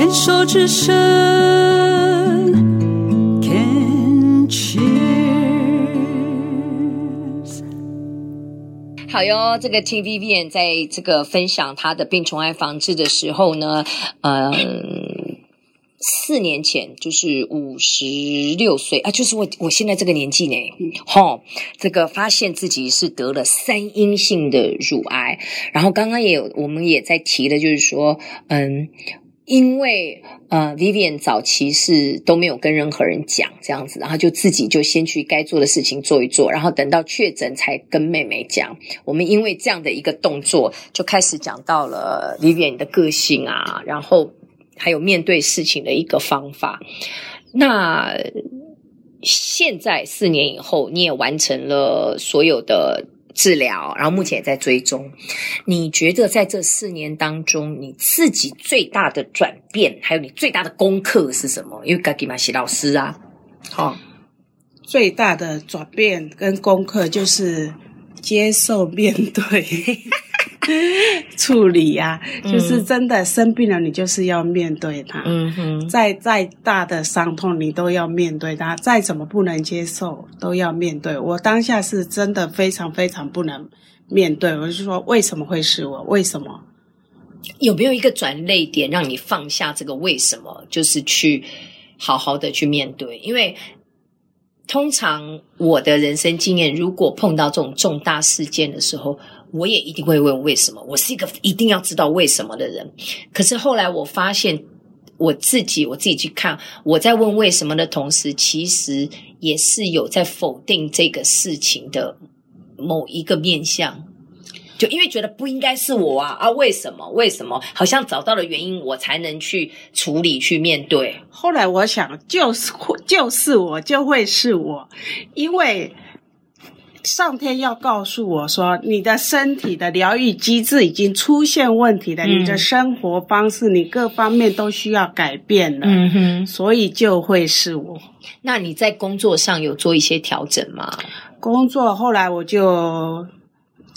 牵手之声，Can cheers。好哟，这个 TVB 在这个分享他的病虫害防治的时候呢，嗯。四年前就是五十六岁啊，就是我我现在这个年纪呢，吼、嗯，这个发现自己是得了三阴性的乳癌，然后刚刚也有我们也在提的，就是说，嗯，因为呃，Vivian 早期是都没有跟任何人讲这样子，然后就自己就先去该做的事情做一做，然后等到确诊才跟妹妹讲。我们因为这样的一个动作，就开始讲到了 Vivian 的个性啊，然后。还有面对事情的一个方法。那现在四年以后，你也完成了所有的治疗，然后目前也在追踪。你觉得在这四年当中，你自己最大的转变，还有你最大的功课是什么？因为嘎吉玛西老师啊，好，最大的转变跟功课就是接受面对。处理呀、啊，就是真的生病了，你就是要面对它。嗯哼，再再大的伤痛，你都要面对它。再怎么不能接受，都要面对。我当下是真的非常非常不能面对。我就说，为什么会是我？为什么？有没有一个转捩点，让你放下这个为什么？就是去好好的去面对。因为通常我的人生经验，如果碰到这种重大事件的时候，我也一定会问为什么。我是一个一定要知道为什么的人。可是后来我发现，我自己我自己去看，我在问为什么的同时，其实也是有在否定这个事情的某一个面向。就因为觉得不应该是我啊啊！为什么？为什么？好像找到了原因，我才能去处理、去面对。后来我想，就是就是我，就会是我，因为。上天要告诉我说，你的身体的疗愈机制已经出现问题了，嗯、你的生活方式，你各方面都需要改变了，嗯哼，所以就会是我。那你在工作上有做一些调整吗？工作后来我就。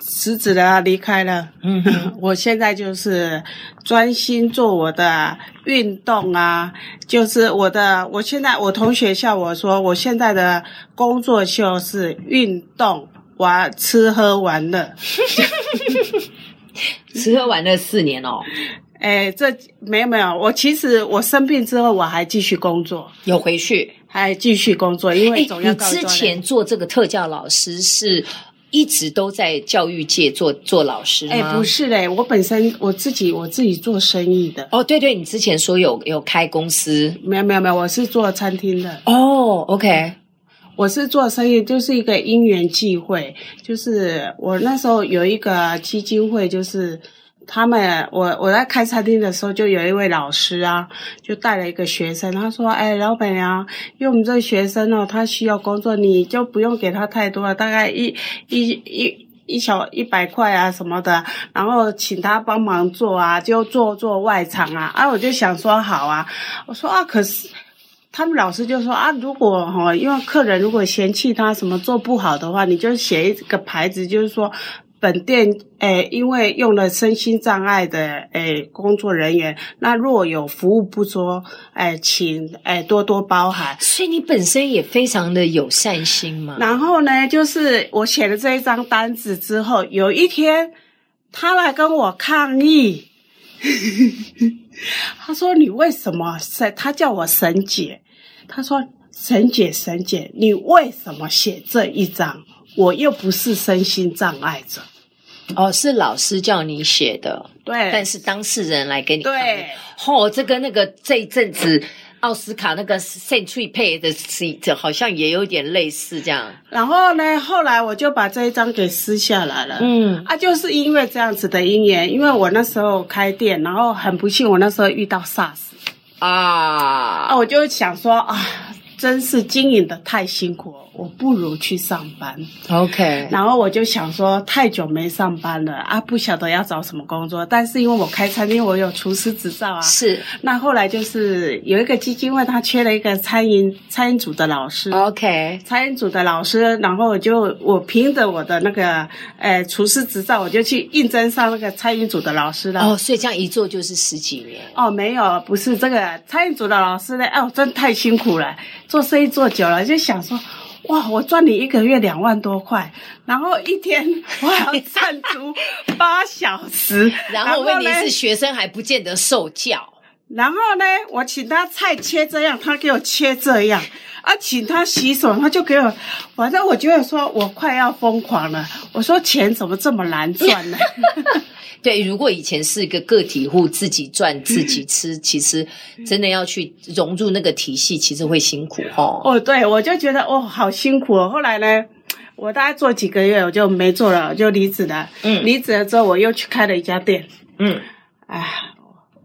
辞职了，离开了。嗯哼，我现在就是专心做我的运动啊，就是我的。我现在我同学笑我说，我现在的工作就是运动、玩、吃喝玩乐。吃喝玩乐四年哦。哎，这没有没有，我其实我生病之后我还继续工作，有回去还继续工作，因为总要你之前做这个特教老师是。一直都在教育界做做老师吗？哎，不是嘞，我本身我自己我自己做生意的。哦，对对，你之前说有有开公司，没有没有没有，我是做餐厅的。哦，OK，我是做生意，就是一个因缘际会，就是我那时候有一个基金会，就是。他们，我我在开餐厅的时候，就有一位老师啊，就带了一个学生。他说：“哎，老板娘，因为我们这个学生哦，他需要工作，你就不用给他太多了，大概一一一一小一百块啊什么的，然后请他帮忙做啊，就做做外场啊。”啊，我就想说好啊，我说啊，可是他们老师就说啊，如果哈，因为客人如果嫌弃他什么做不好的话，你就写一个牌子，就是说。本店诶，因为用了身心障碍的诶工作人员，那若有服务不周，诶，请诶多多包涵。所以你本身也非常的有善心嘛。然后呢，就是我写了这一张单子之后，有一天他来跟我抗议，他说：“你为什么？他叫我沈姐，他说：‘沈姐，沈姐，你为什么写这一张？’”我又不是身心障碍者，哦，是老师叫你写的，对，但是当事人来给你，对，哦，这跟那个这一阵子奥斯卡那个 Century Pay 的是，这好像也有点类似这样。然后呢，后来我就把这一张给撕下来了，嗯，啊，就是因为这样子的因缘，因为我那时候开店，然后很不幸，我那时候遇到 SARS，啊，啊，我就想说啊。真是经营的太辛苦，我不如去上班。OK，然后我就想说，太久没上班了啊，不晓得要找什么工作。但是因为我开餐厅，我有厨师执照啊。是。那后来就是有一个基金会，他缺了一个餐饮餐饮组的老师。OK，餐饮组的老师，然后我就我凭着我的那个呃厨师执照，我就去应征上那个餐饮组的老师了。哦，所以这样一做就是十几年。哦，没有，不是这个餐饮组的老师呢，哦，真太辛苦了。做生意做久了，就想说，哇，我赚你一个月两万多块，然后一天 我要站足八小时，然后问题是学生还不见得受教，然后呢，我请他菜切这样，他给我切这样，啊，请他洗手，他就给我，反正我觉得说我快要疯狂了，我说钱怎么这么难赚呢？对，如果以前是一个个体户，自己赚自己吃，其实真的要去融入那个体系，其实会辛苦哦。哦，对，我就觉得哦，好辛苦哦。后来呢，我大概做几个月，我就没做了，我就离职了。嗯，离职了之后，我又去开了一家店。嗯，哎，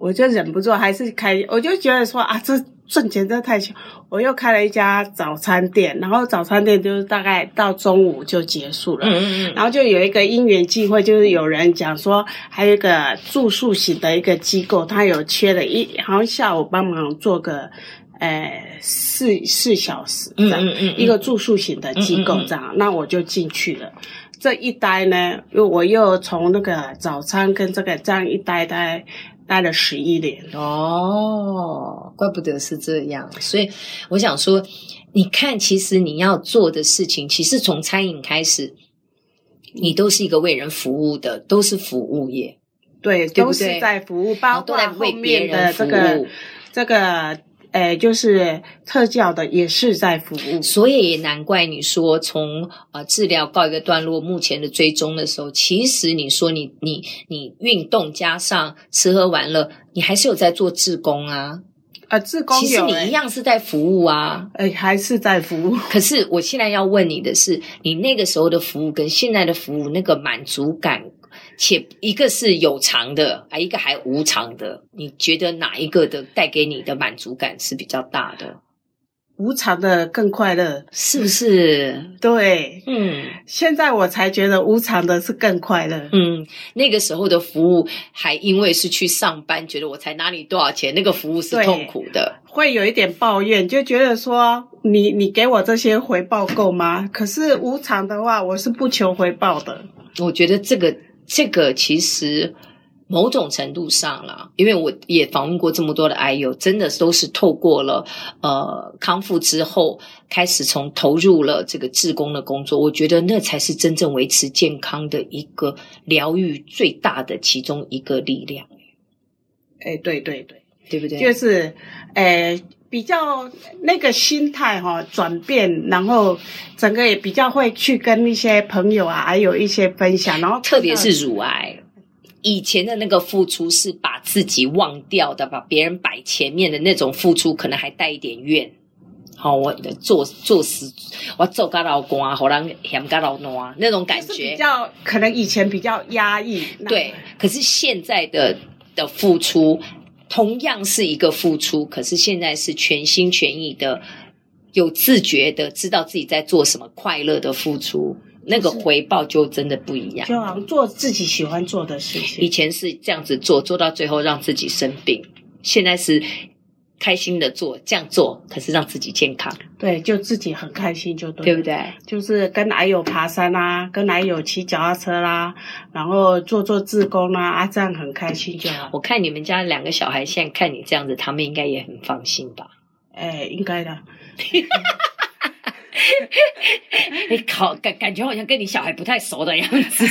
我就忍不住还是开，我就觉得说啊，这。赚钱真的太巧，我又开了一家早餐店，然后早餐店就是大概到中午就结束了。嗯。然后就有一个因缘际会，就是有人讲说，还有一个住宿型的一个机构，他有缺了一，好像下午帮忙做个，呃，四四小时这样。嗯嗯嗯。一个住宿型的机构这样。那我就进去了。这一待呢，又我又从那个早餐跟这个这样一待待。待了十一年哦，怪不得是这样。所以我想说，你看，其实你要做的事情，其实从餐饮开始，你都是一个为人服务的，都是服务业，对，对对？都是在服务，包括后面的这个这个。诶，就是特教的也是在服务，所以也难怪你说从呃治疗告一个段落，目前的追踪的时候，其实你说你你你运动加上吃喝玩乐，你还是有在做志工啊，啊，志工有，其实你一样是在服务啊，诶，还是在服务。可是我现在要问你的是，你那个时候的服务跟现在的服务那个满足感。且一个是有偿的，啊，一个还无偿的，你觉得哪一个的带给你的满足感是比较大的？无偿的更快乐，是不是？对，嗯，现在我才觉得无偿的是更快乐。嗯，那个时候的服务还因为是去上班，觉得我才拿你多少钱，那个服务是痛苦的，会有一点抱怨，就觉得说你你给我这些回报够吗？可是无偿的话，我是不求回报的。我觉得这个。这个其实某种程度上啦，因为我也访问过这么多的 i 友，真的都是透过了呃康复之后，开始从投入了这个志工的工作，我觉得那才是真正维持健康的一个疗愈最大的其中一个力量。哎，对对对，对不对？就是，哎。比较那个心态哈、哦、转变，然后整个也比较会去跟一些朋友啊，还有一些分享，然后特别是乳癌，以前的那个付出是把自己忘掉的，把别人摆前面的那种付出，可能还带一点怨。好，我做做事，我做个老公啊，好让嫌个老奴啊，那种感觉比较可能以前比较压抑。对，可是现在的的付出。同样是一个付出，可是现在是全心全意的、有自觉的，知道自己在做什么，快乐的付出，那个回报就真的不一样。就好像做自己喜欢做的事情。以前是这样子做，做到最后让自己生病，现在是。开心的做，这样做可是让自己健康。对，就自己很开心就对，对不对？就是跟癌友爬山啦、啊，跟癌友骑脚踏车啦，然后做做志工啦，啊，这样很开心就好。我看你们家两个小孩现在看你这样子，他们应该也很放心吧？哎，应该的。你好，感感觉好像跟你小孩不太熟的样子，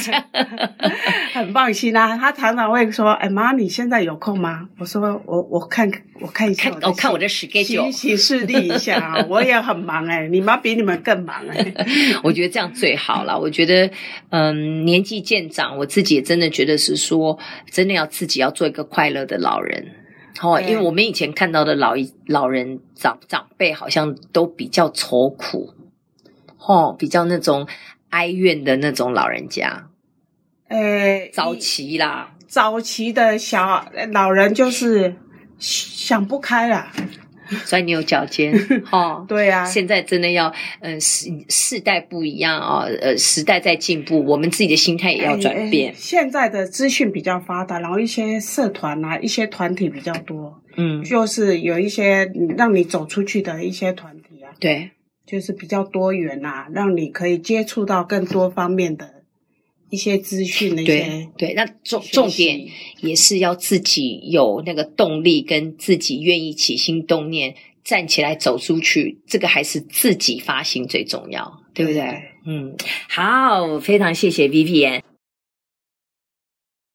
很放心啊。他常常会说：“哎妈，你现在有空吗？”我说：“我我看我看一下我，我看我的 schedule，行行事历一下啊。我也很忙哎、欸，你妈比你们更忙哎、欸。我觉得这样最好了。我觉得，嗯，年纪渐长，我自己也真的觉得是说，真的要自己要做一个快乐的老人。哦，因为我们以前看到的老一老人长长辈好像都比较愁苦，哦，比较那种哀怨的那种老人家。诶，早期啦，早期的小老人就是想不开了，所以你有脚尖哦。对啊，现在真的要，嗯、呃，时世代不一样啊、哦，呃，时代在进步，我们自己的心态也要转变。哎哎、现在的资讯比较发达，然后一些社团啊，一些团体比较多，嗯，就是有一些让你走出去的一些团体啊，对，就是比较多元啊，让你可以接触到更多方面的。一些资讯的一些对对，那重重点也是要自己有那个动力，跟自己愿意起心动念站起来走出去，这个还是自己发心最重要，对不对？对，嗯，好，非常谢谢 Vivian。